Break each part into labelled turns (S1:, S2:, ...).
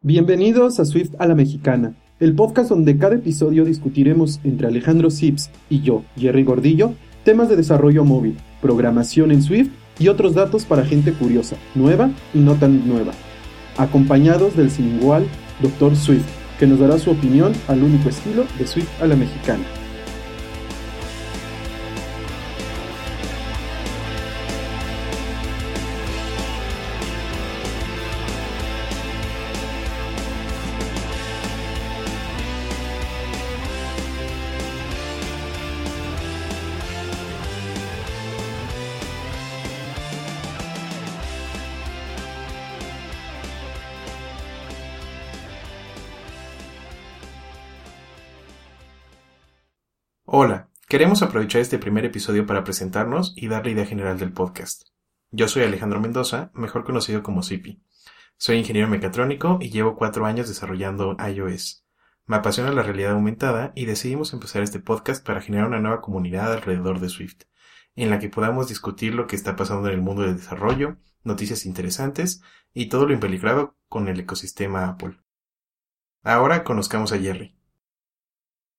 S1: Bienvenidos a Swift a la Mexicana, el podcast donde cada episodio discutiremos entre Alejandro Sips y yo, Jerry Gordillo, temas de desarrollo móvil, programación en Swift y otros datos para gente curiosa, nueva y no tan nueva. Acompañados del sin igual Dr. Swift, que nos dará su opinión al único estilo de Swift a la Mexicana.
S2: Hola, queremos aprovechar este primer episodio para presentarnos y dar la idea general del podcast. Yo soy Alejandro Mendoza, mejor conocido como Zipi. Soy ingeniero mecatrónico y llevo cuatro años desarrollando iOS. Me apasiona la realidad aumentada y decidimos empezar este podcast para generar una nueva comunidad alrededor de Swift, en la que podamos discutir lo que está pasando en el mundo del desarrollo, noticias interesantes y todo lo involucrado con el ecosistema Apple. Ahora conozcamos a Jerry.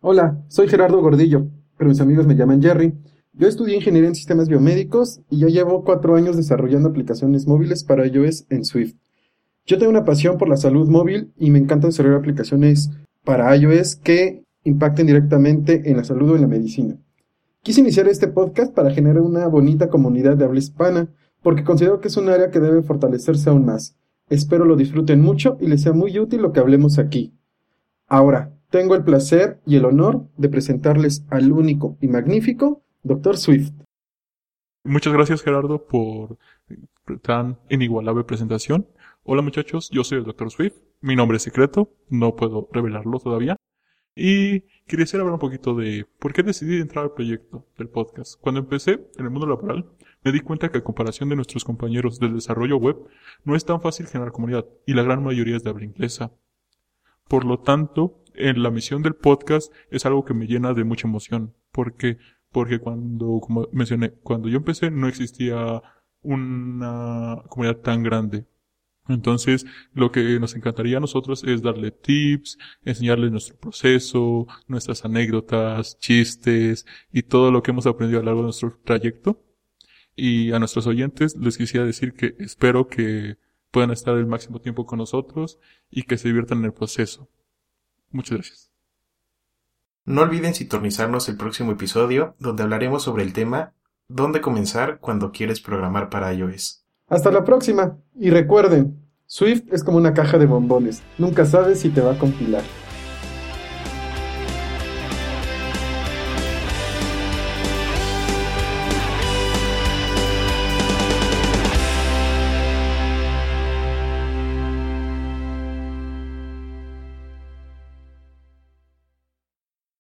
S1: Hola, soy Gerardo Gordillo, pero mis amigos me llaman Jerry. Yo estudié ingeniería en sistemas biomédicos y ya llevo cuatro años desarrollando aplicaciones móviles para iOS en Swift. Yo tengo una pasión por la salud móvil y me encanta desarrollar aplicaciones para iOS que impacten directamente en la salud o en la medicina. Quise iniciar este podcast para generar una bonita comunidad de habla hispana, porque considero que es un área que debe fortalecerse aún más. Espero lo disfruten mucho y les sea muy útil lo que hablemos aquí. Ahora, tengo el placer y el honor de presentarles al único y magnífico Dr. Swift.
S3: Muchas gracias Gerardo por tan inigualable presentación. Hola muchachos, yo soy el Dr. Swift. Mi nombre es secreto, no puedo revelarlo todavía. Y quería hablar un poquito de por qué decidí entrar al proyecto del podcast. Cuando empecé en el mundo laboral, me di cuenta que a comparación de nuestros compañeros del desarrollo web, no es tan fácil generar comunidad, y la gran mayoría es de habla inglesa. Por lo tanto, en la misión del podcast es algo que me llena de mucha emoción. Porque, porque cuando, como mencioné, cuando yo empecé no existía una comunidad tan grande. Entonces, lo que nos encantaría a nosotros es darle tips, enseñarles nuestro proceso, nuestras anécdotas, chistes y todo lo que hemos aprendido a lo largo de nuestro trayecto. Y a nuestros oyentes les quisiera decir que espero que puedan estar el máximo tiempo con nosotros y que se diviertan en el proceso. Muchas gracias.
S2: No olviden sintonizarnos el próximo episodio donde hablaremos sobre el tema ¿Dónde comenzar cuando quieres programar para iOS?
S1: Hasta la próxima y recuerden, Swift es como una caja de bombones, nunca sabes si te va a compilar.